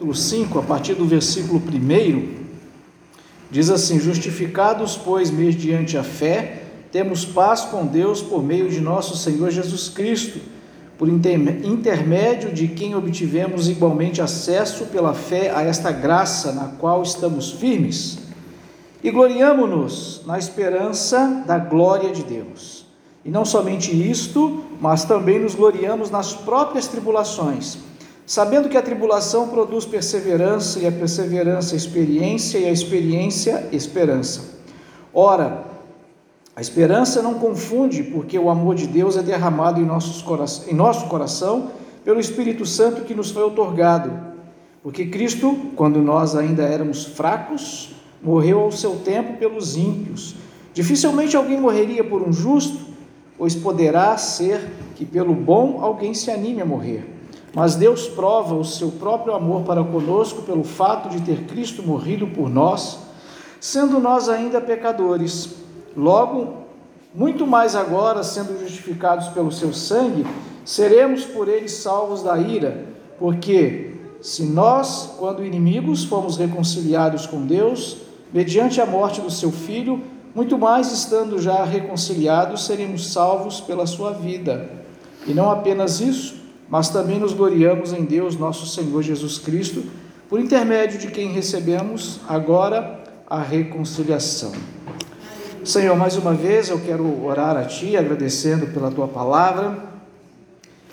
capítulo 5, a partir do versículo 1, diz assim: Justificados, pois, mediante a fé, temos paz com Deus por meio de nosso Senhor Jesus Cristo, por intermédio de quem obtivemos igualmente acesso pela fé a esta graça na qual estamos firmes. E gloriamo-nos na esperança da glória de Deus. E não somente isto, mas também nos gloriamos nas próprias tribulações sabendo que a tribulação produz perseverança, e a perseverança, experiência, e a experiência, esperança. Ora, a esperança não confunde, porque o amor de Deus é derramado em, nossos em nosso coração pelo Espírito Santo que nos foi otorgado. Porque Cristo, quando nós ainda éramos fracos, morreu ao seu tempo pelos ímpios. Dificilmente alguém morreria por um justo, pois poderá ser que pelo bom alguém se anime a morrer. Mas Deus prova o seu próprio amor para conosco pelo fato de ter Cristo morrido por nós, sendo nós ainda pecadores. Logo, muito mais agora, sendo justificados pelo seu sangue, seremos por ele salvos da ira, porque se nós, quando inimigos, fomos reconciliados com Deus, mediante a morte do seu filho, muito mais estando já reconciliados, seremos salvos pela sua vida. E não apenas isso, mas também nos gloriamos em Deus, nosso Senhor Jesus Cristo, por intermédio de quem recebemos agora a reconciliação. Senhor, mais uma vez eu quero orar a Ti, agradecendo pela Tua palavra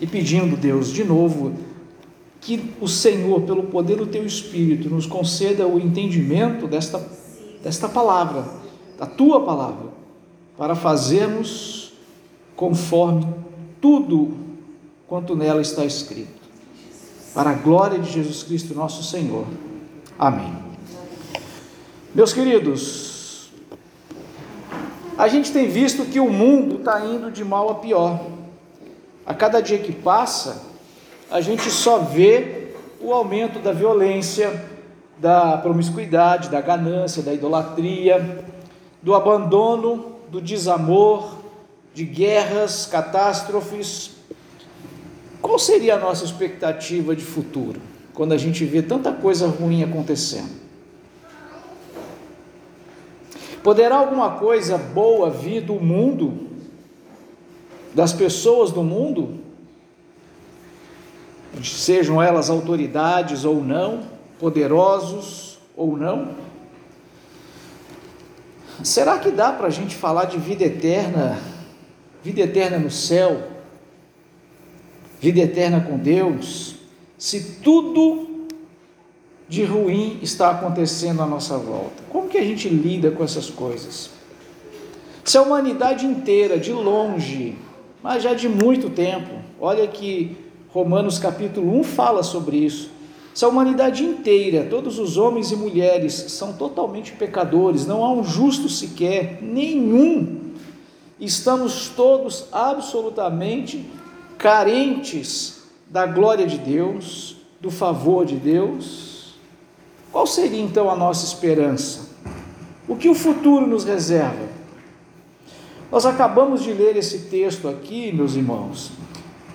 e pedindo, Deus, de novo, que o Senhor, pelo poder do Teu Espírito, nos conceda o entendimento desta, desta palavra, da Tua palavra, para fazermos conforme tudo quanto nela está escrito. Para a glória de Jesus Cristo, nosso Senhor. Amém. Meus queridos, a gente tem visto que o mundo está indo de mal a pior. A cada dia que passa, a gente só vê o aumento da violência, da promiscuidade, da ganância, da idolatria, do abandono, do desamor, de guerras, catástrofes, qual seria a nossa expectativa de futuro quando a gente vê tanta coisa ruim acontecendo? Poderá alguma coisa boa vir do mundo, das pessoas do mundo, sejam elas autoridades ou não, poderosos ou não? Será que dá para a gente falar de vida eterna, vida eterna no céu? Vida eterna com Deus, se tudo de ruim está acontecendo à nossa volta? Como que a gente lida com essas coisas? Se a humanidade inteira, de longe, mas já de muito tempo, olha que Romanos capítulo 1 fala sobre isso. Se a humanidade inteira, todos os homens e mulheres são totalmente pecadores, não há um justo sequer, nenhum, estamos todos absolutamente carentes da glória de Deus, do favor de Deus, qual seria então a nossa esperança? O que o futuro nos reserva? Nós acabamos de ler esse texto aqui, meus irmãos,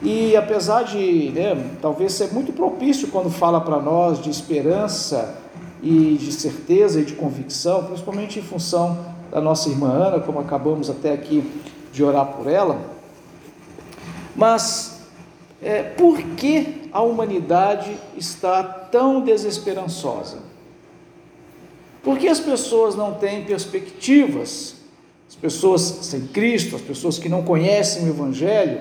e apesar de né, talvez ser muito propício quando fala para nós de esperança e de certeza e de convicção, principalmente em função da nossa irmã Ana, como acabamos até aqui de orar por ela, mas é, por que a humanidade está tão desesperançosa? Por que as pessoas não têm perspectivas? As pessoas sem Cristo, as pessoas que não conhecem o Evangelho,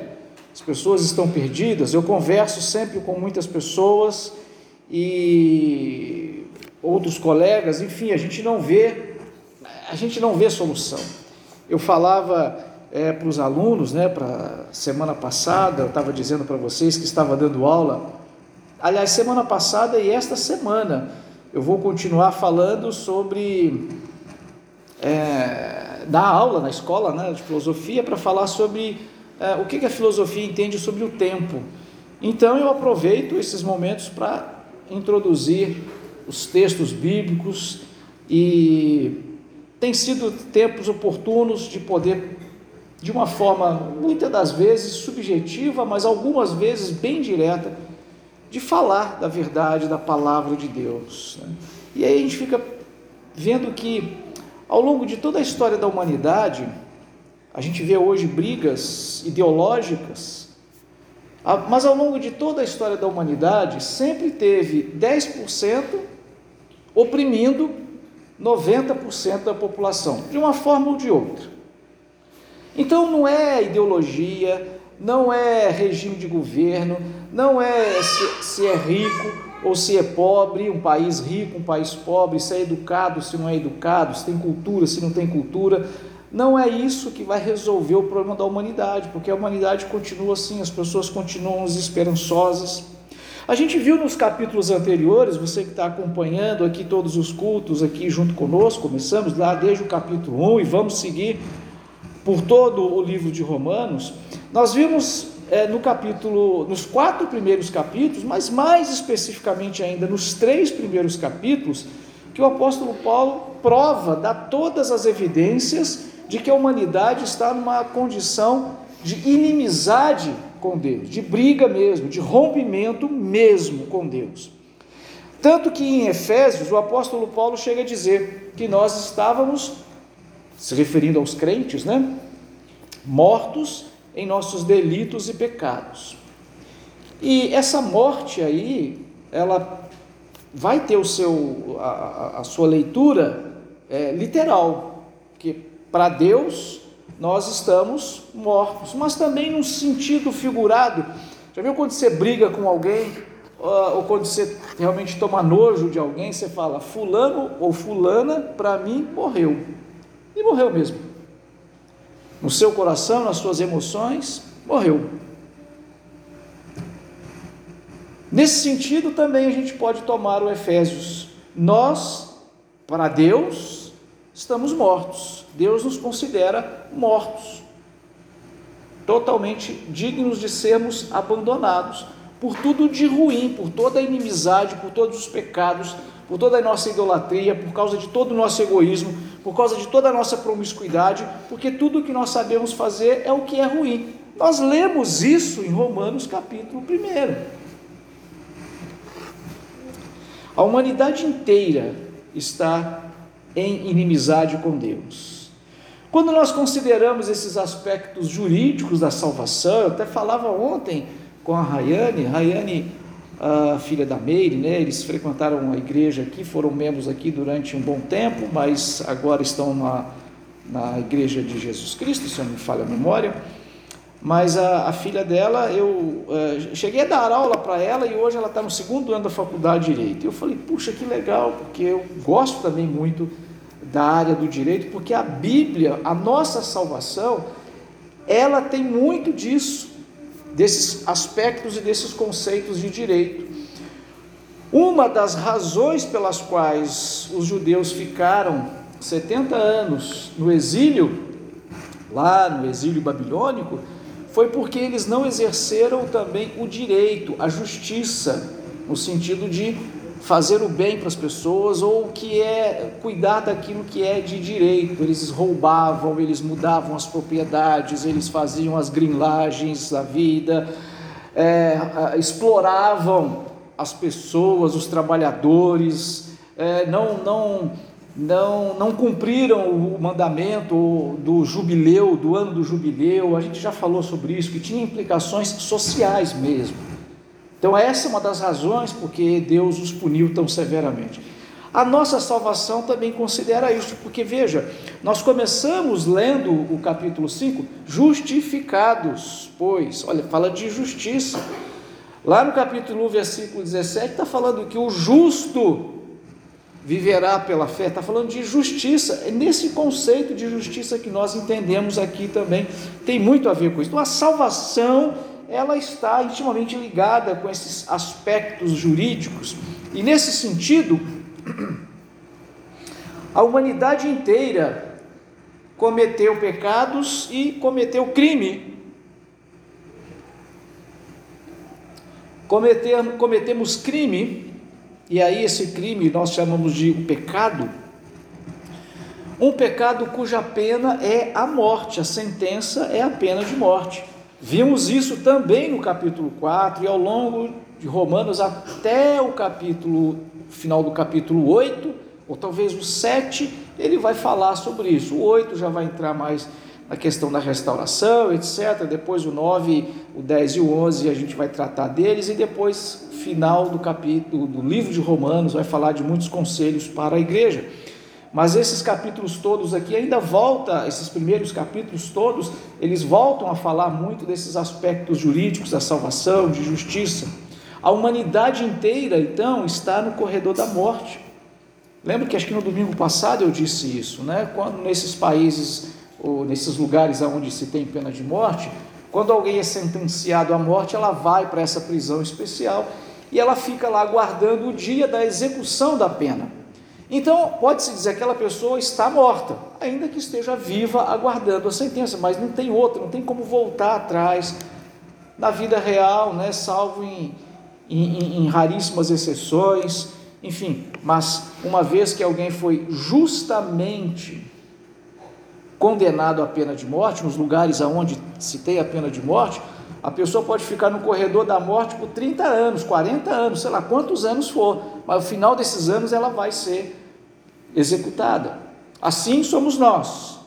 as pessoas estão perdidas. Eu converso sempre com muitas pessoas e outros colegas, enfim, a gente não vê, a gente não vê solução. Eu falava é, para os alunos, né, para semana passada, eu estava dizendo para vocês que estava dando aula, aliás, semana passada e esta semana, eu vou continuar falando sobre é, dar aula na escola né, de filosofia para falar sobre é, o que, que a filosofia entende sobre o tempo. Então eu aproveito esses momentos para introduzir os textos bíblicos e tem sido tempos oportunos de poder de uma forma, muitas das vezes, subjetiva, mas algumas vezes bem direta, de falar da verdade, da palavra de Deus. Né? E aí a gente fica vendo que ao longo de toda a história da humanidade, a gente vê hoje brigas ideológicas, mas ao longo de toda a história da humanidade, sempre teve 10% oprimindo 90% da população, de uma forma ou de outra. Então não é ideologia, não é regime de governo, não é se, se, é rico ou se é pobre, um país rico, um país pobre, se é educado, se não é educado, se tem cultura, se não tem cultura. Não é isso que vai resolver o problema da humanidade, porque a humanidade continua assim, as pessoas continuam esperançosas. A gente viu nos capítulos anteriores, você que está acompanhando aqui todos os cultos aqui junto conosco, começamos lá desde o capítulo 1 e vamos seguir por todo o livro de Romanos, nós vimos é, no capítulo, nos quatro primeiros capítulos, mas mais especificamente ainda nos três primeiros capítulos, que o apóstolo Paulo prova, dá todas as evidências de que a humanidade está numa condição de inimizade com Deus, de briga mesmo, de rompimento mesmo com Deus. Tanto que em Efésios o apóstolo Paulo chega a dizer que nós estávamos se referindo aos crentes, né? Mortos em nossos delitos e pecados. E essa morte aí, ela vai ter o seu, a, a sua leitura é, literal, que para Deus nós estamos mortos, mas também num sentido figurado. Já viu quando você briga com alguém, ou quando você realmente toma nojo de alguém, você fala, fulano ou fulana, para mim, morreu. E morreu mesmo. No seu coração, nas suas emoções, morreu. Nesse sentido, também a gente pode tomar o Efésios. Nós, para Deus, estamos mortos. Deus nos considera mortos, totalmente dignos de sermos abandonados por tudo de ruim, por toda a inimizade, por todos os pecados, por toda a nossa idolatria, por causa de todo o nosso egoísmo, por causa de toda a nossa promiscuidade, porque tudo o que nós sabemos fazer é o que é ruim. Nós lemos isso em Romanos capítulo 1. A humanidade inteira está em inimizade com Deus. Quando nós consideramos esses aspectos jurídicos da salvação, eu até falava ontem com a Rayane, Rayane a filha da Meire, né? Eles frequentaram a igreja aqui, foram membros aqui durante um bom tempo, mas agora estão na, na igreja de Jesus Cristo, se eu não me falha a memória. Mas a, a filha dela, eu uh, cheguei a dar aula para ela e hoje ela está no segundo ano da faculdade de Direito. Eu falei, puxa, que legal, porque eu gosto também muito da área do direito, porque a Bíblia, a nossa salvação, ela tem muito disso desses aspectos e desses conceitos de direito. Uma das razões pelas quais os judeus ficaram 70 anos no exílio, lá no exílio babilônico, foi porque eles não exerceram também o direito, a justiça, no sentido de fazer o bem para as pessoas ou que é cuidar daquilo que é de direito. Eles roubavam, eles mudavam as propriedades, eles faziam as grinlagens da vida, é, exploravam as pessoas, os trabalhadores, é, não, não, não, não cumpriram o mandamento do jubileu, do ano do jubileu. A gente já falou sobre isso, que tinha implicações sociais mesmo. Então, essa é uma das razões porque Deus os puniu tão severamente. A nossa salvação também considera isso, porque veja, nós começamos lendo o capítulo 5, justificados, pois, olha, fala de justiça. Lá no capítulo 1, versículo 17, está falando que o justo viverá pela fé, está falando de justiça. É nesse conceito de justiça que nós entendemos aqui também, tem muito a ver com isso. Então, a salvação ela está intimamente ligada com esses aspectos jurídicos. E nesse sentido, a humanidade inteira cometeu pecados e cometeu crime. Cometemos, cometemos crime, e aí esse crime nós chamamos de pecado. Um pecado cuja pena é a morte, a sentença é a pena de morte. Vimos isso também no capítulo 4 e ao longo de Romanos até o capítulo, final do capítulo 8, ou talvez o 7, ele vai falar sobre isso. O 8 já vai entrar mais na questão da restauração, etc. Depois o 9, o 10 e o 11 a gente vai tratar deles e depois final do capítulo do livro de Romanos vai falar de muitos conselhos para a igreja. Mas esses capítulos todos aqui ainda volta, esses primeiros capítulos todos, eles voltam a falar muito desses aspectos jurídicos da salvação, de justiça. A humanidade inteira, então, está no corredor da morte. Lembra que acho que no domingo passado eu disse isso, né? Quando nesses países ou nesses lugares onde se tem pena de morte, quando alguém é sentenciado à morte, ela vai para essa prisão especial e ela fica lá aguardando o dia da execução da pena. Então, pode-se dizer que aquela pessoa está morta, ainda que esteja viva aguardando a sentença, mas não tem outra, não tem como voltar atrás na vida real, né, salvo em, em, em raríssimas exceções, enfim. Mas uma vez que alguém foi justamente condenado à pena de morte, nos lugares aonde se tem a pena de morte, a pessoa pode ficar no corredor da morte por 30 anos, 40 anos, sei lá quantos anos for, mas no final desses anos ela vai ser executada. Assim somos nós.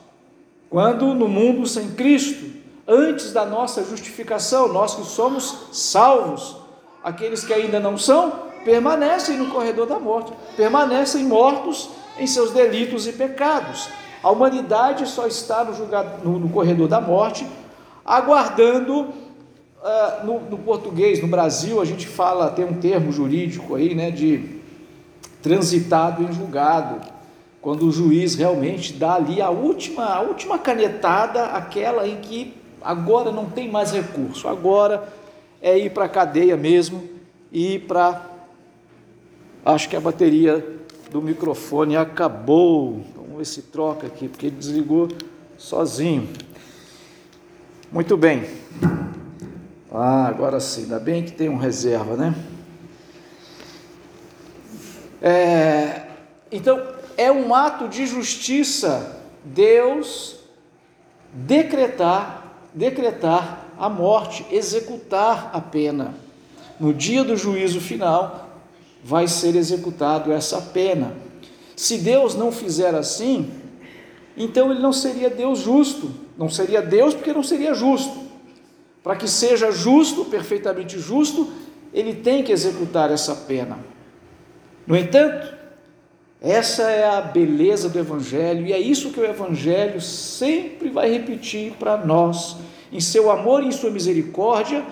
Quando no mundo sem Cristo, antes da nossa justificação, nós que somos salvos, aqueles que ainda não são, permanecem no corredor da morte, permanecem mortos em seus delitos e pecados. A humanidade só está no, julgado, no, no corredor da morte, aguardando, uh, no, no, português, no Brasil, a gente fala, tem um termo jurídico aí, né, de transitado em julgado quando o juiz realmente dá ali a última, a última canetada, aquela em que agora não tem mais recurso, agora é ir para a cadeia mesmo e para. Acho que a bateria do microfone acabou. Vamos ver se troca aqui, porque desligou sozinho. Muito bem. Ah, agora sim, ainda bem que tem um reserva, né? É, então, é um ato de justiça Deus decretar, decretar a morte, executar a pena. No dia do juízo final vai ser executado essa pena. Se Deus não fizer assim, então ele não seria Deus justo, não seria Deus porque não seria justo. Para que seja justo, perfeitamente justo, ele tem que executar essa pena. No entanto, essa é a beleza do Evangelho e é isso que o Evangelho sempre vai repetir para nós. Em seu amor e em sua misericórdia,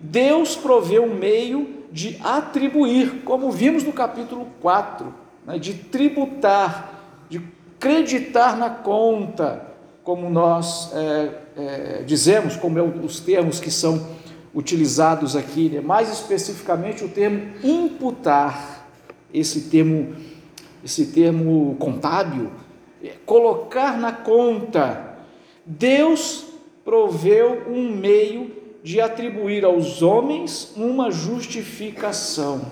Deus proveu um meio de atribuir, como vimos no capítulo 4, né, de tributar, de creditar na conta, como nós é, é, dizemos, como é os termos que são utilizados aqui, né, mais especificamente o termo imputar, esse termo esse termo contábil, é colocar na conta. Deus proveu um meio de atribuir aos homens uma justificação.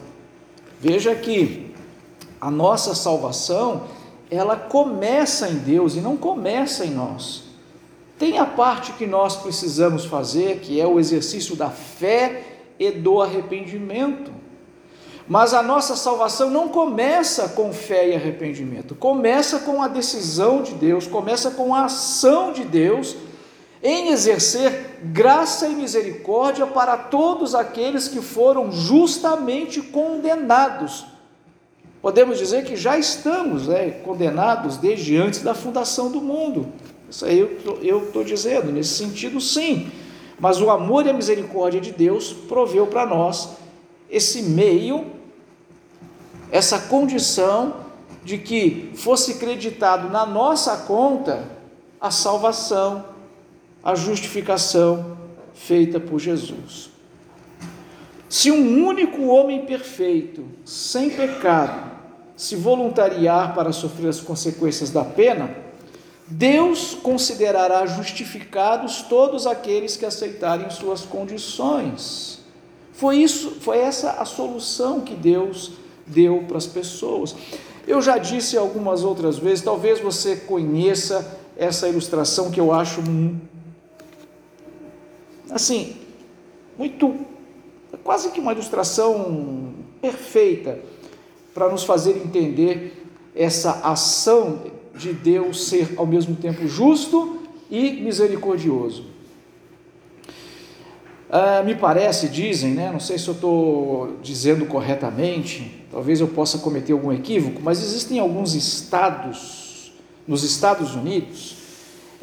Veja aqui, a nossa salvação, ela começa em Deus e não começa em nós. Tem a parte que nós precisamos fazer, que é o exercício da fé e do arrependimento. Mas a nossa salvação não começa com fé e arrependimento, começa com a decisão de Deus, começa com a ação de Deus em exercer graça e misericórdia para todos aqueles que foram justamente condenados. Podemos dizer que já estamos né, condenados desde antes da fundação do mundo. Isso aí eu estou dizendo, nesse sentido, sim. Mas o amor e a misericórdia de Deus proveu para nós esse meio, essa condição de que fosse creditado na nossa conta a salvação, a justificação feita por Jesus. Se um único homem perfeito, sem pecado, se voluntariar para sofrer as consequências da pena, Deus considerará justificados todos aqueles que aceitarem suas condições. Foi isso, foi essa a solução que Deus deu para as pessoas. Eu já disse algumas outras vezes, talvez você conheça essa ilustração que eu acho assim, muito quase que uma ilustração perfeita para nos fazer entender essa ação de Deus ser ao mesmo tempo justo e misericordioso. Ah, me parece, dizem, né? não sei se eu estou dizendo corretamente, talvez eu possa cometer algum equívoco, mas existem alguns estados, nos Estados Unidos,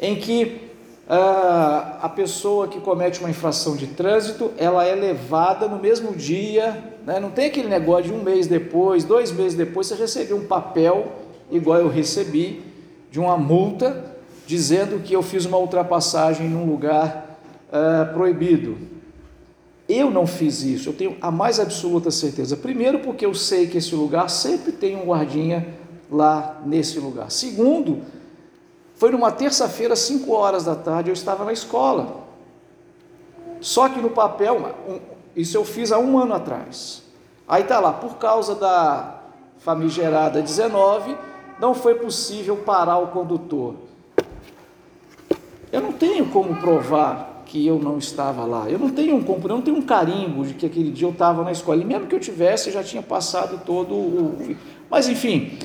em que ah, a pessoa que comete uma infração de trânsito, ela é levada no mesmo dia, né? não tem aquele negócio de um mês depois, dois meses depois, você recebeu um papel, igual eu recebi, de uma multa, dizendo que eu fiz uma ultrapassagem num lugar ah, proibido. Eu não fiz isso, eu tenho a mais absoluta certeza. Primeiro, porque eu sei que esse lugar sempre tem um guardinha lá nesse lugar. Segundo, foi numa terça-feira, 5 horas da tarde, eu estava na escola. Só que no papel, isso eu fiz há um ano atrás. Aí está lá, por causa da famigerada 19, não foi possível parar o condutor. Eu não tenho como provar que eu não estava lá. Eu não tenho um eu não tenho um carimbo de que aquele dia eu estava na escola. E mesmo que eu tivesse, eu já tinha passado todo o. Mas enfim,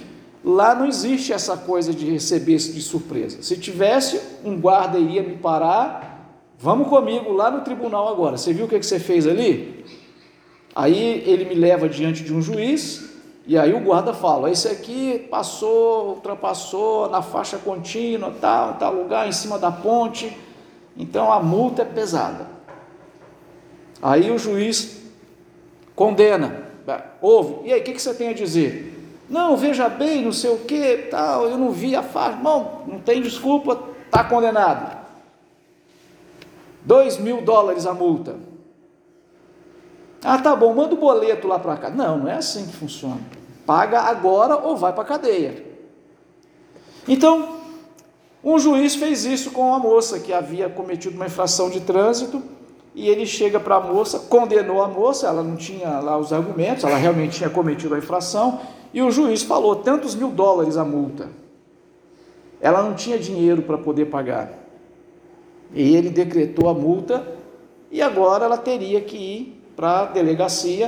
lá não existe essa coisa de receber de surpresa. Se tivesse, um guarda iria me parar. Vamos comigo lá no tribunal agora. Você viu o que, que você fez ali? Aí ele me leva diante de um juiz, e aí o guarda fala: esse aqui passou, ultrapassou na faixa contínua, tal, tal lugar, em cima da ponte então a multa é pesada. Aí o juiz condena, ouve, e aí o que, você tem a dizer? Não, veja bem, não sei o que, tal, eu não vi a faixa, não, não tem desculpa, está condenado. Dois mil dólares a multa. Ah, tá bom, manda o boleto lá para cá. Não, não é assim que funciona. Paga agora ou vai para a cadeia. Então, um juiz fez isso com uma moça que havia cometido uma infração de trânsito e ele chega para a moça, condenou a moça, ela não tinha lá os argumentos, ela realmente tinha cometido a infração, e o juiz falou tantos mil dólares a multa. Ela não tinha dinheiro para poder pagar. E ele decretou a multa e agora ela teria que ir para a delegacia,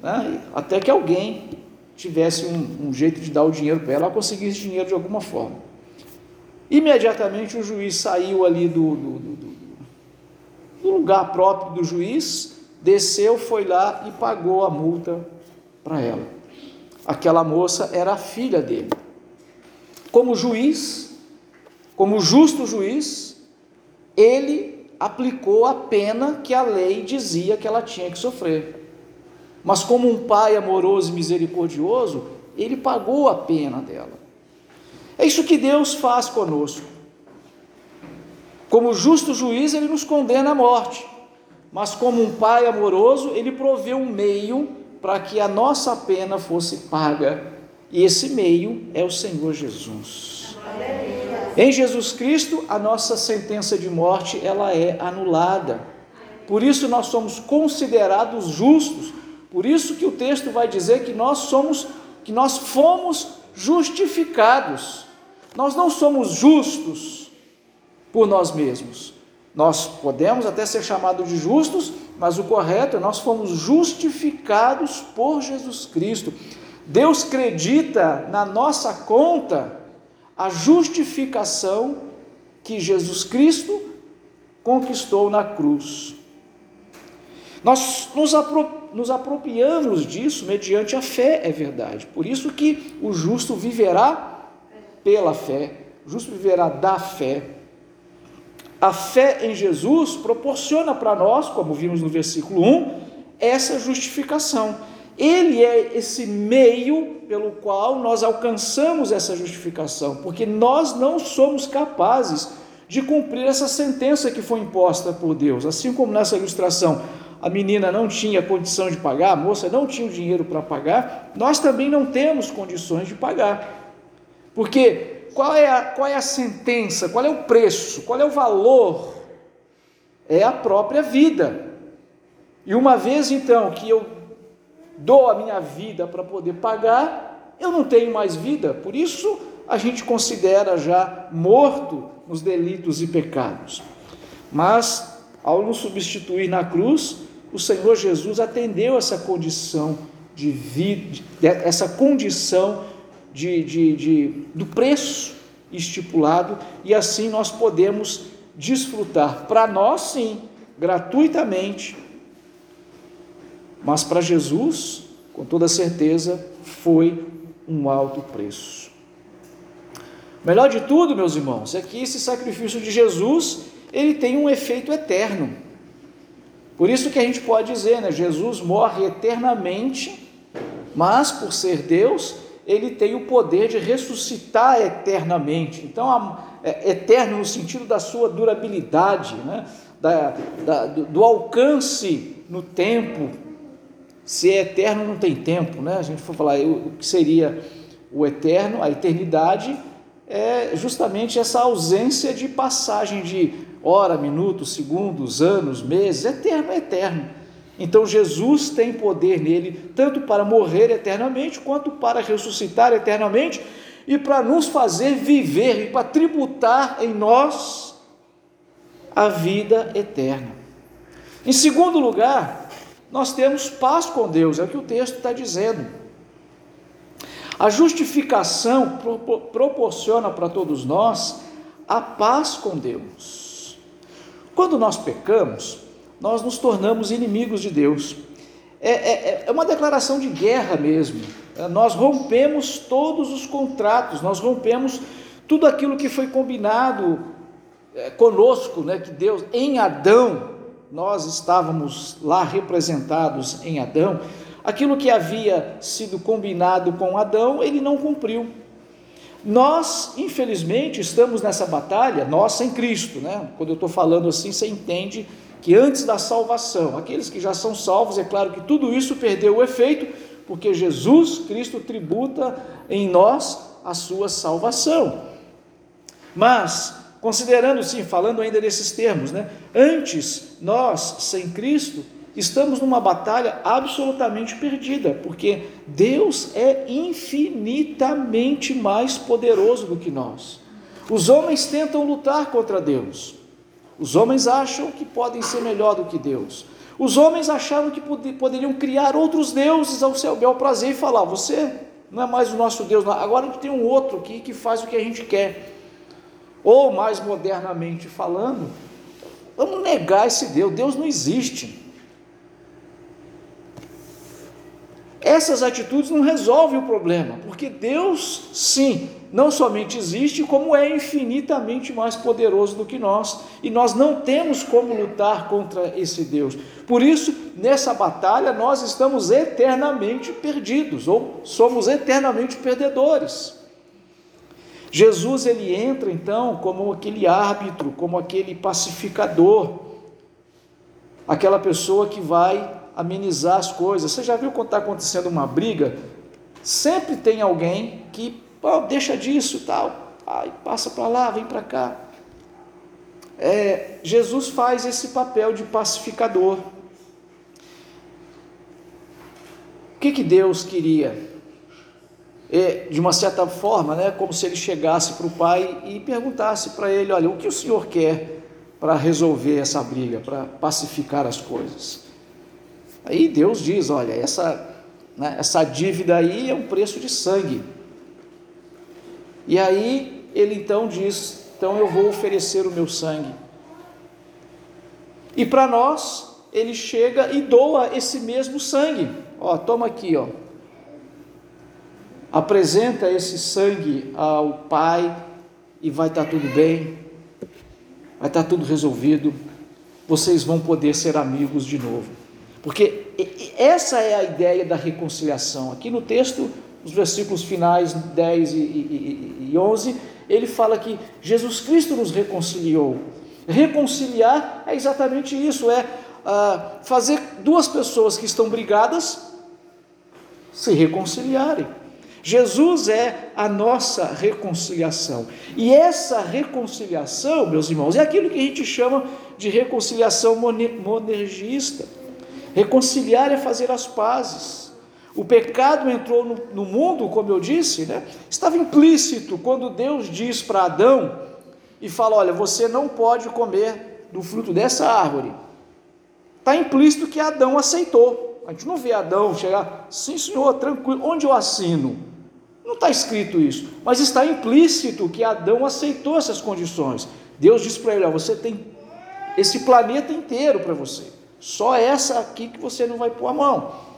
né, até que alguém tivesse um, um jeito de dar o dinheiro para ela, ela conseguisse dinheiro de alguma forma. Imediatamente o juiz saiu ali do, do, do, do lugar próprio do juiz, desceu, foi lá e pagou a multa para ela. Aquela moça era a filha dele. Como juiz, como justo juiz, ele aplicou a pena que a lei dizia que ela tinha que sofrer. Mas como um pai amoroso e misericordioso, ele pagou a pena dela. É isso que Deus faz conosco. Como justo juiz, ele nos condena à morte, mas como um pai amoroso, ele provê um meio para que a nossa pena fosse paga, e esse meio é o Senhor Jesus. Em Jesus Cristo, a nossa sentença de morte ela é anulada. Por isso nós somos considerados justos. Por isso que o texto vai dizer que nós somos que nós fomos justificados. Nós não somos justos por nós mesmos. Nós podemos até ser chamados de justos, mas o correto é nós fomos justificados por Jesus Cristo. Deus acredita na nossa conta a justificação que Jesus Cristo conquistou na cruz. Nós nos, apro nos apropriamos disso mediante a fé, é verdade. Por isso que o justo viverá pela fé, o justo viverá da fé. A fé em Jesus proporciona para nós, como vimos no versículo 1, essa justificação. Ele é esse meio pelo qual nós alcançamos essa justificação, porque nós não somos capazes de cumprir essa sentença que foi imposta por Deus. Assim como nessa ilustração, a menina não tinha condição de pagar, a moça não tinha o dinheiro para pagar, nós também não temos condições de pagar. Porque qual é, a, qual é a sentença, qual é o preço, qual é o valor? É a própria vida. E uma vez então que eu dou a minha vida para poder pagar, eu não tenho mais vida, por isso a gente considera já morto nos delitos e pecados. Mas, ao nos substituir na cruz, o Senhor Jesus atendeu essa condição de vida, essa condição de, de, de, do preço estipulado, e assim nós podemos desfrutar, para nós sim, gratuitamente, mas para Jesus, com toda certeza, foi um alto preço. Melhor de tudo, meus irmãos, é que esse sacrifício de Jesus, ele tem um efeito eterno. Por isso que a gente pode dizer, né, Jesus morre eternamente, mas por ser Deus, ele tem o poder de ressuscitar eternamente. Então, é, eterno no sentido da sua durabilidade, né? da, da, do, do alcance no tempo. Se é eterno, não tem tempo, né? A gente for falar o que seria o eterno, a eternidade, é justamente essa ausência de passagem de hora, minutos, segundos, anos, meses. Eterno é eterno. Então Jesus tem poder nele, tanto para morrer eternamente, quanto para ressuscitar eternamente e para nos fazer viver e para tributar em nós a vida eterna. Em segundo lugar, nós temos paz com Deus, é o que o texto está dizendo. A justificação proporciona para todos nós a paz com Deus. Quando nós pecamos, nós nos tornamos inimigos de Deus. É, é, é uma declaração de guerra mesmo. É, nós rompemos todos os contratos, nós rompemos tudo aquilo que foi combinado é, conosco, né, que Deus, em Adão, nós estávamos lá representados em Adão, aquilo que havia sido combinado com Adão, ele não cumpriu. Nós, infelizmente, estamos nessa batalha, nós sem Cristo, né? Quando eu estou falando assim, você entende que antes da salvação, aqueles que já são salvos, é claro que tudo isso perdeu o efeito, porque Jesus Cristo tributa em nós a sua salvação. Mas, considerando sim, falando ainda nesses termos, né? Antes, nós, sem Cristo, estamos numa batalha absolutamente perdida, porque Deus é infinitamente mais poderoso do que nós. Os homens tentam lutar contra Deus, os homens acham que podem ser melhor do que Deus. Os homens achavam que poderiam criar outros deuses ao seu bel prazer e falar: Você não é mais o nosso Deus, agora a gente tem um outro aqui que faz o que a gente quer. Ou, mais modernamente falando, vamos negar esse Deus, Deus não existe. Essas atitudes não resolvem o problema, porque Deus, sim, não somente existe, como é infinitamente mais poderoso do que nós, e nós não temos como lutar contra esse Deus. Por isso, nessa batalha, nós estamos eternamente perdidos, ou somos eternamente perdedores. Jesus ele entra então como aquele árbitro, como aquele pacificador, aquela pessoa que vai amenizar as coisas. Você já viu quando está acontecendo uma briga? Sempre tem alguém que deixa disso tal, ai, passa para lá, vem para cá. É, Jesus faz esse papel de pacificador. O que, que Deus queria? É, de uma certa forma, né, como se ele chegasse para o pai e perguntasse para ele: Olha, o que o senhor quer para resolver essa briga, para pacificar as coisas? Aí Deus diz: Olha, essa, né, essa dívida aí é um preço de sangue. E aí ele então diz: então eu vou oferecer o meu sangue. E para nós, ele chega e doa esse mesmo sangue. Ó, toma aqui, ó. Apresenta esse sangue ao Pai e vai estar tá tudo bem. Vai estar tá tudo resolvido. Vocês vão poder ser amigos de novo. Porque essa é a ideia da reconciliação. Aqui no texto os versículos finais 10 e, e, e 11, ele fala que Jesus Cristo nos reconciliou. Reconciliar é exatamente isso: é ah, fazer duas pessoas que estão brigadas se reconciliarem. Jesus é a nossa reconciliação. E essa reconciliação, meus irmãos, é aquilo que a gente chama de reconciliação monergista. Reconciliar é fazer as pazes. O pecado entrou no, no mundo, como eu disse, né? estava implícito quando Deus diz para Adão e fala: Olha, você não pode comer do fruto dessa árvore. está implícito que Adão aceitou. A gente não vê Adão chegar, sim senhor, tranquilo, onde eu assino? Não está escrito isso, mas está implícito que Adão aceitou essas condições. Deus disse para ele: ó, você tem esse planeta inteiro para você, só essa aqui que você não vai pôr a mão.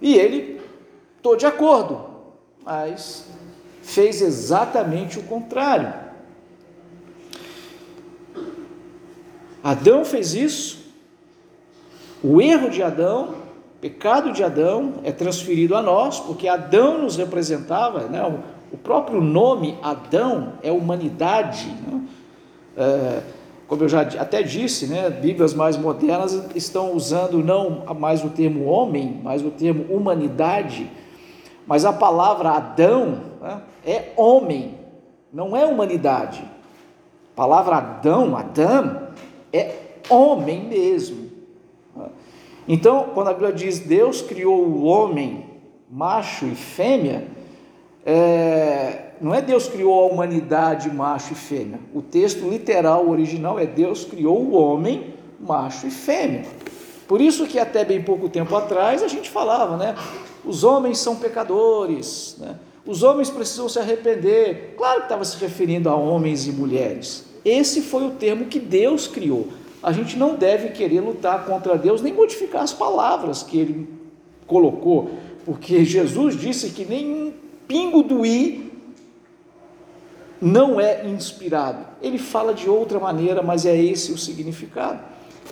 E ele, estou de acordo, mas fez exatamente o contrário. Adão fez isso, o erro de Adão, o pecado de Adão é transferido a nós, porque Adão nos representava, né? o próprio nome Adão é humanidade. Né? É, como eu já até disse, né, Bíblias mais modernas estão usando não mais o termo homem, mas o termo humanidade, mas a palavra Adão né, é homem, não é humanidade. A palavra Adão, Adão, é homem mesmo. Então, quando a Bíblia diz Deus criou o homem, macho e fêmea, é, não é Deus criou a humanidade macho e fêmea. O texto literal original é Deus criou o homem macho e fêmea. Por isso que até bem pouco tempo atrás a gente falava, né? Os homens são pecadores, né? Os homens precisam se arrepender. Claro que estava se referindo a homens e mulheres. Esse foi o termo que Deus criou. A gente não deve querer lutar contra Deus nem modificar as palavras que ele colocou, porque Jesus disse que nem um pingo do i não é inspirado. Ele fala de outra maneira, mas é esse o significado.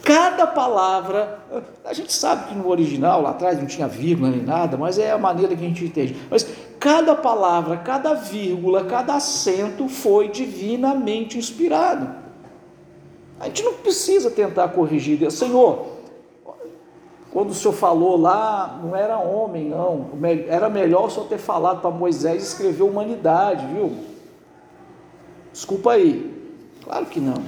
Cada palavra, a gente sabe que no original, lá atrás, não tinha vírgula nem nada, mas é a maneira que a gente entende. Mas cada palavra, cada vírgula, cada acento foi divinamente inspirado. A gente não precisa tentar corrigir. Senhor, quando o Senhor falou lá, não era homem, não. Era melhor o Senhor ter falado para Moisés escrever humanidade, viu? Desculpa aí. Claro que não.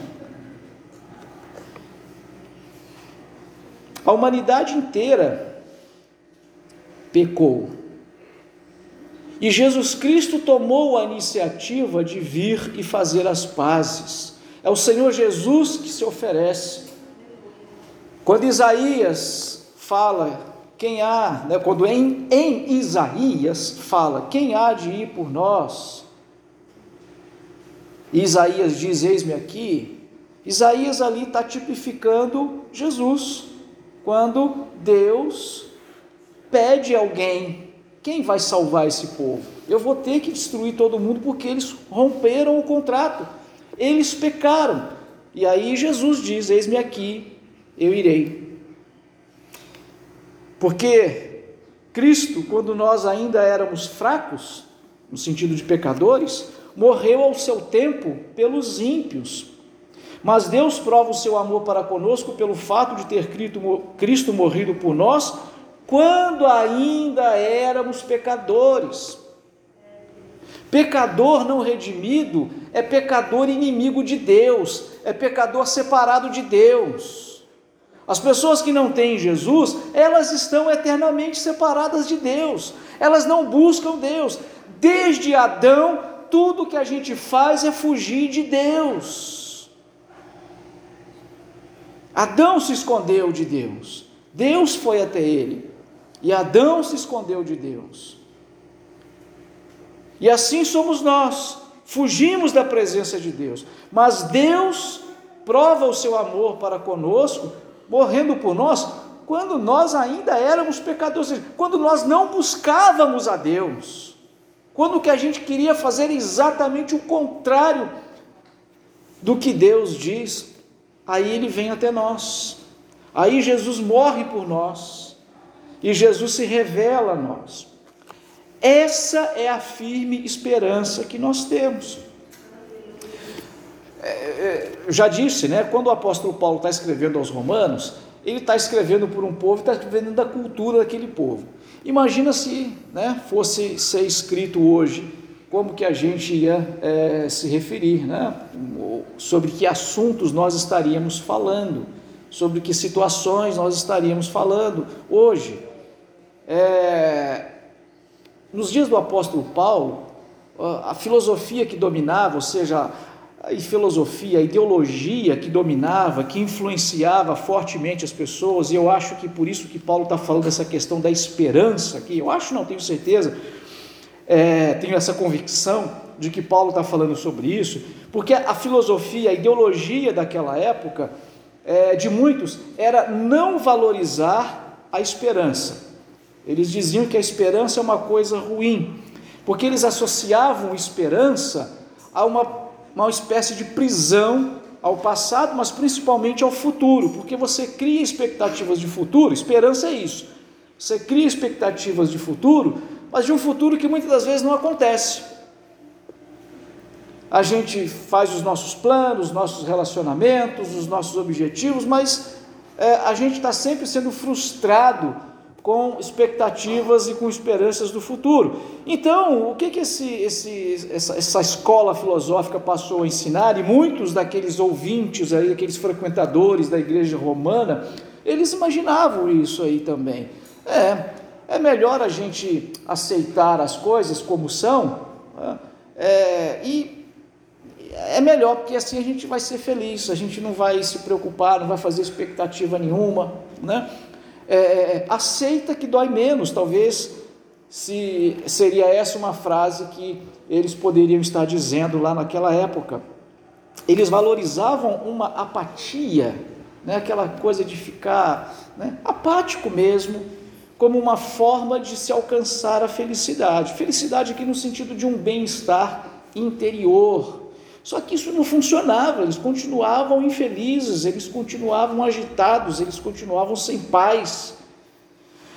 A humanidade inteira pecou. E Jesus Cristo tomou a iniciativa de vir e fazer as pazes. É o Senhor Jesus que se oferece. Quando Isaías fala, quem há, né, quando em, em Isaías fala, quem há de ir por nós? Isaías diz: Eis-me aqui. Isaías ali está tipificando Jesus, quando Deus pede alguém: quem vai salvar esse povo? Eu vou ter que destruir todo mundo porque eles romperam o contrato, eles pecaram. E aí Jesus diz: Eis-me aqui, eu irei. Porque Cristo, quando nós ainda éramos fracos, no sentido de pecadores, morreu ao seu tempo pelos ímpios. Mas Deus prova o seu amor para conosco pelo fato de ter Cristo morrido por nós quando ainda éramos pecadores. Pecador não redimido é pecador inimigo de Deus, é pecador separado de Deus. As pessoas que não têm Jesus, elas estão eternamente separadas de Deus, elas não buscam Deus. Desde Adão tudo que a gente faz é fugir de Deus. Adão se escondeu de Deus, Deus foi até ele, e Adão se escondeu de Deus. E assim somos nós, fugimos da presença de Deus, mas Deus prova o seu amor para conosco, morrendo por nós, quando nós ainda éramos pecadores, quando nós não buscávamos a Deus. Quando que a gente queria fazer exatamente o contrário do que Deus diz, aí ele vem até nós. Aí Jesus morre por nós. E Jesus se revela a nós. Essa é a firme esperança que nós temos. É, é, já disse, né? Quando o apóstolo Paulo está escrevendo aos Romanos, ele está escrevendo por um povo, está escrevendo da cultura daquele povo. Imagina se né, fosse ser escrito hoje, como que a gente ia é, se referir, né? sobre que assuntos nós estaríamos falando, sobre que situações nós estaríamos falando hoje. É, nos dias do apóstolo Paulo, a filosofia que dominava, ou seja, a filosofia, a ideologia que dominava, que influenciava fortemente as pessoas, e eu acho que por isso que Paulo está falando dessa questão da esperança aqui, eu acho, não tenho certeza, é, tenho essa convicção de que Paulo está falando sobre isso, porque a filosofia, a ideologia daquela época, é, de muitos, era não valorizar a esperança. Eles diziam que a esperança é uma coisa ruim, porque eles associavam esperança a uma uma espécie de prisão ao passado, mas principalmente ao futuro, porque você cria expectativas de futuro, esperança é isso. Você cria expectativas de futuro, mas de um futuro que muitas das vezes não acontece. A gente faz os nossos planos, os nossos relacionamentos, os nossos objetivos, mas é, a gente está sempre sendo frustrado com expectativas e com esperanças do futuro. Então, o que, que esse, esse, essa, essa, escola filosófica passou a ensinar, e muitos daqueles ouvintes, aí, aqueles frequentadores da igreja romana, eles imaginavam isso aí também. É, é melhor a gente aceitar as coisas como são, né? é, e é melhor, porque assim a gente vai ser feliz, a gente não vai se preocupar, não vai fazer expectativa nenhuma, né? É, é, é, aceita que dói menos, talvez se seria essa uma frase que eles poderiam estar dizendo lá naquela época. Eles valorizavam uma apatia, né, aquela coisa de ficar né, apático mesmo, como uma forma de se alcançar a felicidade. Felicidade aqui no sentido de um bem-estar interior, só que isso não funcionava, eles continuavam infelizes, eles continuavam agitados, eles continuavam sem paz.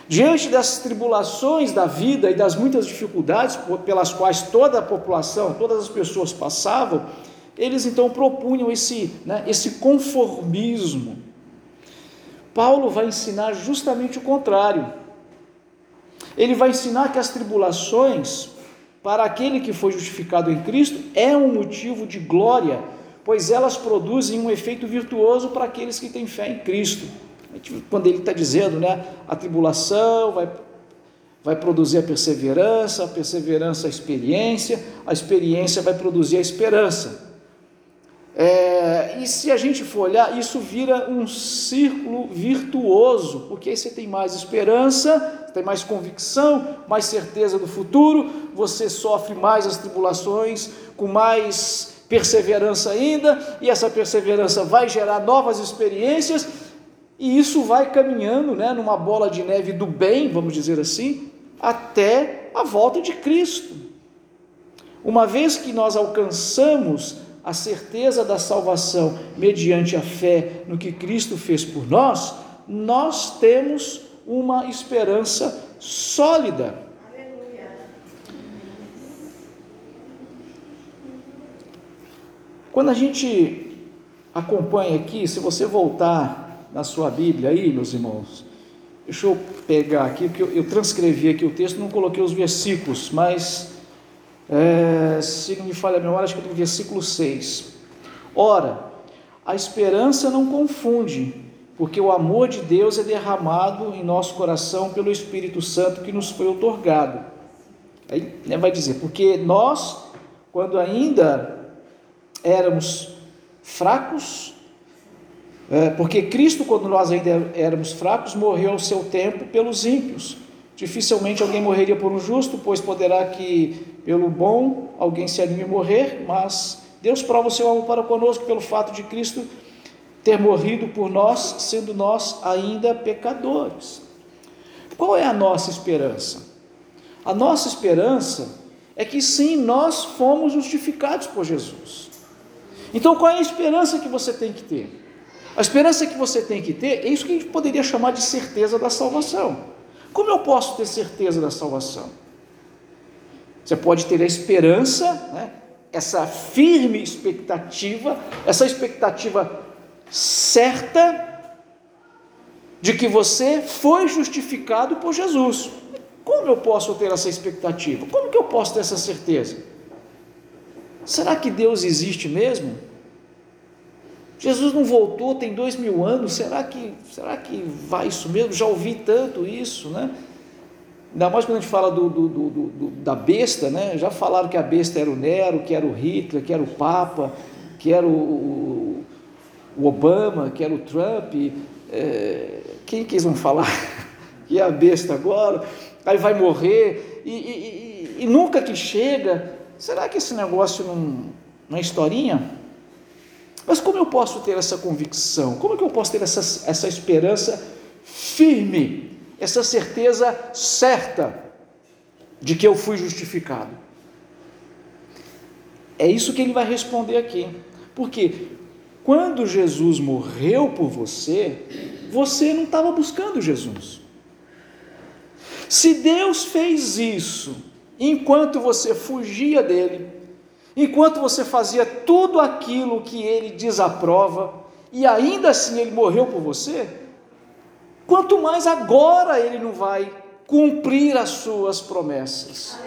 Diante das tribulações da vida e das muitas dificuldades pelas quais toda a população, todas as pessoas passavam, eles então propunham esse, né, esse conformismo. Paulo vai ensinar justamente o contrário. Ele vai ensinar que as tribulações para aquele que foi justificado em Cristo é um motivo de glória, pois elas produzem um efeito virtuoso para aqueles que têm fé em Cristo. Quando ele está dizendo, né, a tribulação vai, vai produzir a perseverança, a perseverança a experiência, a experiência vai produzir a esperança. É, e se a gente for olhar, isso vira um círculo virtuoso, porque aí você tem mais esperança, tem mais convicção, mais certeza do futuro, você sofre mais as tribulações, com mais perseverança ainda, e essa perseverança vai gerar novas experiências, e isso vai caminhando né, numa bola de neve do bem, vamos dizer assim, até a volta de Cristo. Uma vez que nós alcançamos a certeza da salvação mediante a fé no que Cristo fez por nós, nós temos uma esperança sólida. Quando a gente acompanha aqui, se você voltar na sua Bíblia aí, meus irmãos, deixa eu pegar aqui, porque eu, eu transcrevi aqui o texto, não coloquei os versículos, mas é, se não me falha a memória, acho que é no versículo 6. Ora, a esperança não confunde, porque o amor de Deus é derramado em nosso coração pelo Espírito Santo que nos foi otorgado. Aí né, vai dizer, porque nós, quando ainda éramos fracos, é, porque Cristo, quando nós ainda éramos fracos, morreu ao seu tempo pelos ímpios. Dificilmente alguém morreria por um justo, pois poderá que pelo bom alguém se anime a morrer, mas Deus prova o seu amor para conosco pelo fato de Cristo ter morrido por nós, sendo nós ainda pecadores. Qual é a nossa esperança? A nossa esperança é que sim, nós fomos justificados por Jesus. Então, qual é a esperança que você tem que ter? A esperança que você tem que ter é isso que a gente poderia chamar de certeza da salvação. Como eu posso ter certeza da salvação? Você pode ter a esperança, né? essa firme expectativa, essa expectativa certa de que você foi justificado por Jesus. Como eu posso ter essa expectativa? Como que eu posso ter essa certeza? Será que Deus existe mesmo? Jesus não voltou, tem dois mil anos, será que, será que vai isso mesmo? Já ouvi tanto isso, né? Ainda mais quando a gente fala do, do, do, da besta, né? Já falaram que a besta era o Nero, que era o Hitler, que era o Papa, que era o, o Obama, que era o Trump, é, quem que eles vão falar? que é a besta agora, aí vai morrer, e, e, e, e nunca que chega. Será que esse negócio não, não é historinha? Mas como eu posso ter essa convicção? Como é que eu posso ter essa, essa esperança firme, essa certeza certa de que eu fui justificado? É isso que ele vai responder aqui. Porque quando Jesus morreu por você, você não estava buscando Jesus. Se Deus fez isso enquanto você fugia dele, enquanto você fazia tudo aquilo que ele desaprova, e ainda assim ele morreu por você, quanto mais agora ele não vai cumprir as suas promessas.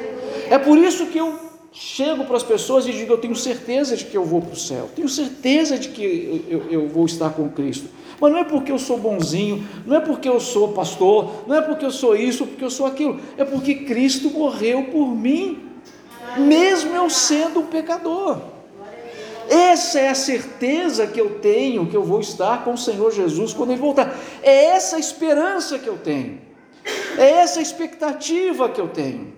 É por isso que eu chego para as pessoas e digo: Eu tenho certeza de que eu vou para o céu, tenho certeza de que eu, eu, vou estar com Cristo. Mas não é porque eu sou bonzinho, não é porque eu sou pastor, não é porque eu sou isso, porque eu sou aquilo, é porque Cristo morreu por mim, mesmo eu sendo um pecador. Essa é a certeza que eu tenho que eu vou estar com o Senhor Jesus quando Ele voltar. É essa a esperança que eu tenho, é essa expectativa que eu tenho.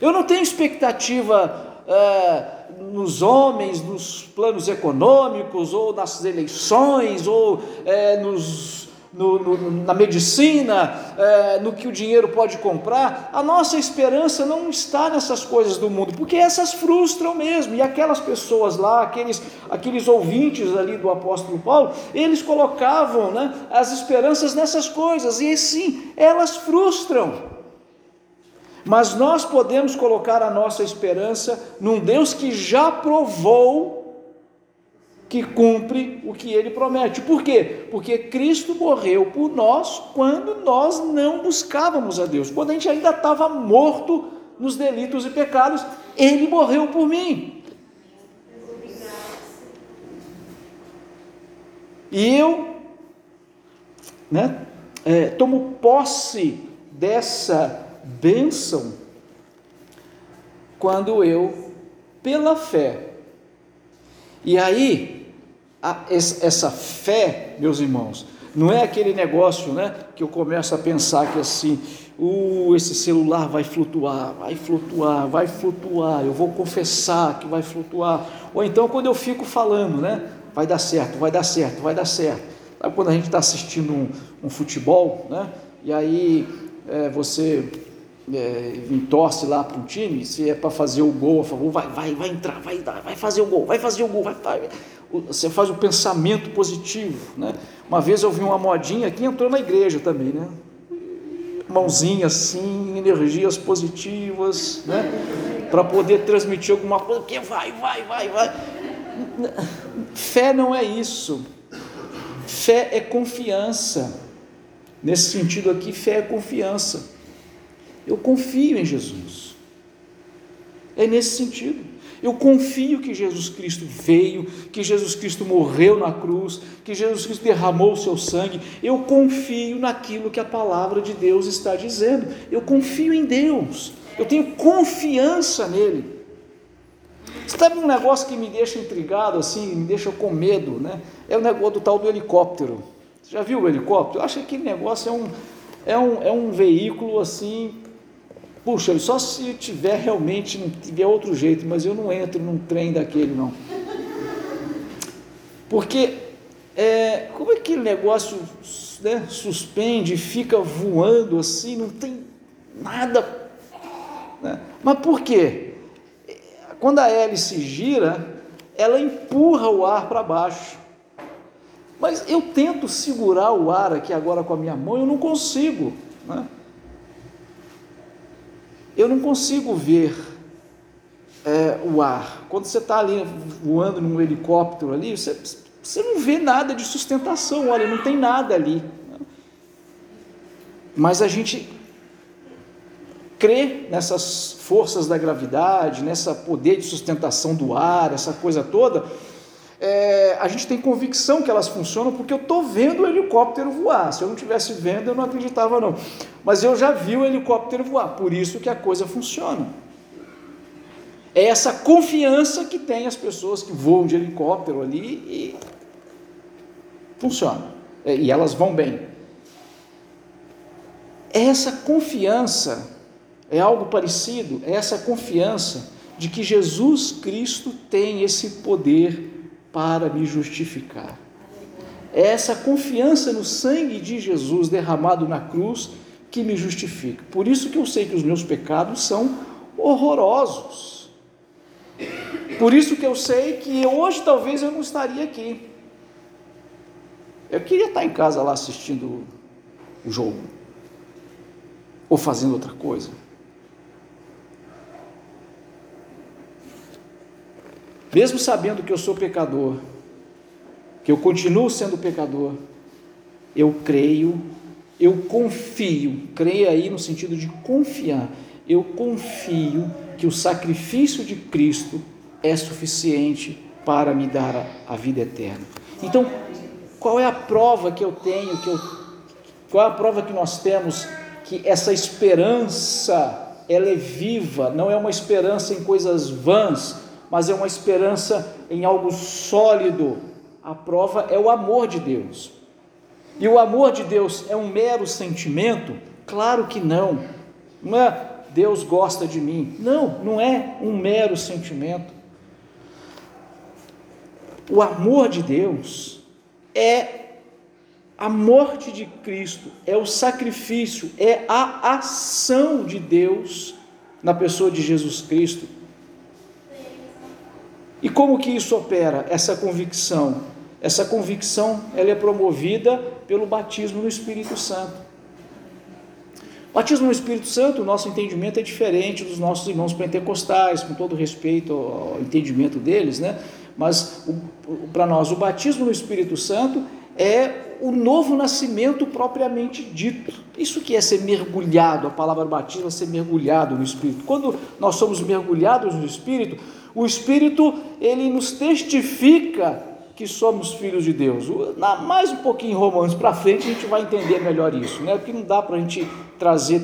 Eu não tenho expectativa é, nos homens, nos planos econômicos, ou nas eleições, ou é, nos, no, no, na medicina, é, no que o dinheiro pode comprar. A nossa esperança não está nessas coisas do mundo, porque essas frustram mesmo. E aquelas pessoas lá, aqueles, aqueles ouvintes ali do apóstolo Paulo, eles colocavam né, as esperanças nessas coisas, e sim, elas frustram. Mas nós podemos colocar a nossa esperança num Deus que já provou que cumpre o que ele promete. Por quê? Porque Cristo morreu por nós quando nós não buscávamos a Deus, quando a gente ainda estava morto nos delitos e pecados, ele morreu por mim. E eu né, é, tomo posse dessa bênção quando eu, pela fé, e aí, essa fé, meus irmãos, não é aquele negócio né, que eu começo a pensar que assim, uh, esse celular vai flutuar, vai flutuar, vai flutuar, eu vou confessar que vai flutuar. Ou então quando eu fico falando, né? Vai dar certo, vai dar certo, vai dar certo. Sabe quando a gente está assistindo um, um, futebol, né? E aí é, você é, torce lá para um time, se é para fazer o gol a favor, vai, vai, vai entrar, vai dar, vai fazer o gol, vai fazer o gol, vai, vai. Você faz o pensamento positivo, né? Uma vez eu vi uma modinha que entrou na igreja também, né? Mãozinha assim, energias positivas, né? Para poder transmitir alguma coisa, porque vai, vai, vai, vai. Fé não é isso. Fé é confiança. Nesse sentido aqui, fé é confiança. Eu confio em Jesus. É nesse sentido. Eu confio que Jesus Cristo veio, que Jesus Cristo morreu na cruz, que Jesus Cristo derramou o seu sangue. Eu confio naquilo que a palavra de Deus está dizendo. Eu confio em Deus. Eu tenho confiança nele. Sabe um negócio que me deixa intrigado, assim, me deixa com medo, né? É o negócio do tal do helicóptero. Você já viu o helicóptero? Eu acho que aquele negócio é um, é um, é um veículo assim Puxa, só se tiver realmente, não tiver outro jeito, mas eu não entro num trem daquele, não. Porque é, como é que aquele negócio né, suspende, fica voando assim, não tem nada. Né? Mas por quê? Quando a hélice gira, ela empurra o ar para baixo. Mas eu tento segurar o ar aqui agora com a minha mão, eu não consigo. Né? Eu não consigo ver é, o ar. Quando você está ali voando num helicóptero ali, você, você não vê nada de sustentação, olha, não tem nada ali. Mas a gente crê nessas forças da gravidade, nessa poder de sustentação do ar, essa coisa toda, é, a gente tem convicção que elas funcionam porque eu estou vendo o helicóptero voar. Se eu não estivesse vendo, eu não acreditava não. Mas eu já vi o helicóptero voar, por isso que a coisa funciona. É essa confiança que tem as pessoas que voam de helicóptero ali e funciona. É, e elas vão bem. Essa confiança é algo parecido, é essa confiança de que Jesus Cristo tem esse poder para me justificar. É essa confiança no sangue de Jesus derramado na cruz que me justifica. Por isso que eu sei que os meus pecados são horrorosos. Por isso que eu sei que hoje talvez eu não estaria aqui. Eu queria estar em casa lá assistindo o jogo ou fazendo outra coisa. Mesmo sabendo que eu sou pecador, que eu continuo sendo pecador, eu creio, eu confio, creia aí no sentido de confiar, eu confio que o sacrifício de Cristo é suficiente para me dar a, a vida eterna. Então, qual é a prova que eu tenho, que eu, qual é a prova que nós temos que essa esperança ela é viva, não é uma esperança em coisas vãs, mas é uma esperança em algo sólido. A prova é o amor de Deus. E o amor de Deus é um mero sentimento? Claro que não. Não é Deus gosta de mim. Não, não é um mero sentimento. O amor de Deus é a morte de Cristo, é o sacrifício, é a ação de Deus na pessoa de Jesus Cristo e como que isso opera? Essa convicção. Essa convicção ela é promovida pelo batismo no Espírito Santo. Batismo no Espírito Santo, o nosso entendimento é diferente dos nossos irmãos pentecostais, com todo respeito ao entendimento deles, né? Mas para nós, o batismo no Espírito Santo é o novo nascimento propriamente dito. Isso que é ser mergulhado, a palavra batismo é ser mergulhado no Espírito. Quando nós somos mergulhados no Espírito, o Espírito, ele nos testifica que somos filhos de Deus. Na, mais um pouquinho em Romanos para frente a gente vai entender melhor isso, né? Porque não dá para a gente trazer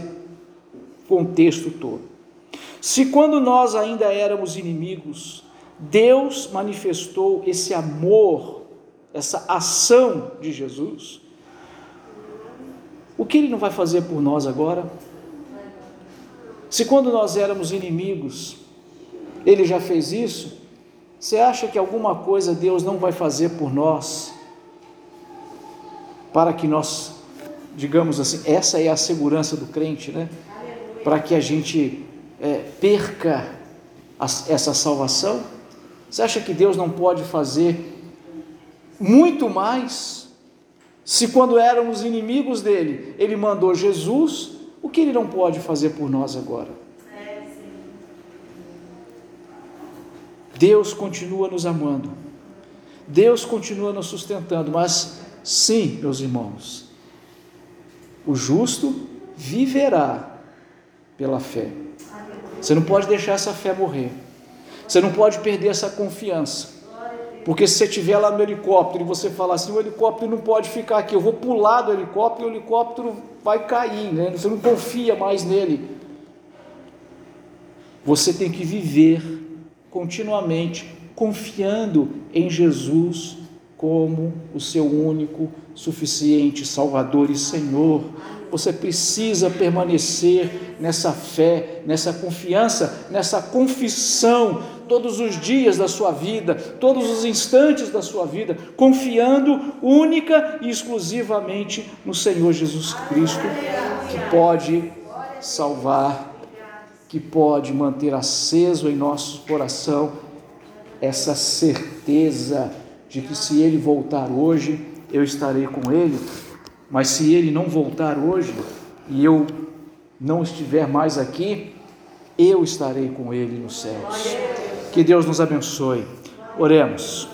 contexto todo. Se quando nós ainda éramos inimigos, Deus manifestou esse amor, essa ação de Jesus, o que Ele não vai fazer por nós agora? Se quando nós éramos inimigos, ele já fez isso? Você acha que alguma coisa Deus não vai fazer por nós? Para que nós, digamos assim, essa é a segurança do crente, né? Para que a gente é, perca a, essa salvação? Você acha que Deus não pode fazer muito mais? Se quando éramos inimigos dele, ele mandou Jesus, o que ele não pode fazer por nós agora? Deus continua nos amando, Deus continua nos sustentando, mas sim, meus irmãos, o justo viverá pela fé. Você não pode deixar essa fé morrer, você não pode perder essa confiança. Porque se você estiver lá no helicóptero e você falar assim, o helicóptero não pode ficar aqui, eu vou pular do helicóptero e o helicóptero vai cair, né? você não confia mais nele. Você tem que viver continuamente confiando em Jesus como o seu único, suficiente Salvador e Senhor. Você precisa permanecer nessa fé, nessa confiança, nessa confissão todos os dias da sua vida, todos os instantes da sua vida, confiando única e exclusivamente no Senhor Jesus Cristo, que pode salvar que pode manter aceso em nosso coração essa certeza de que se ele voltar hoje, eu estarei com ele, mas se ele não voltar hoje e eu não estiver mais aqui, eu estarei com ele nos céus. Que Deus nos abençoe. Oremos.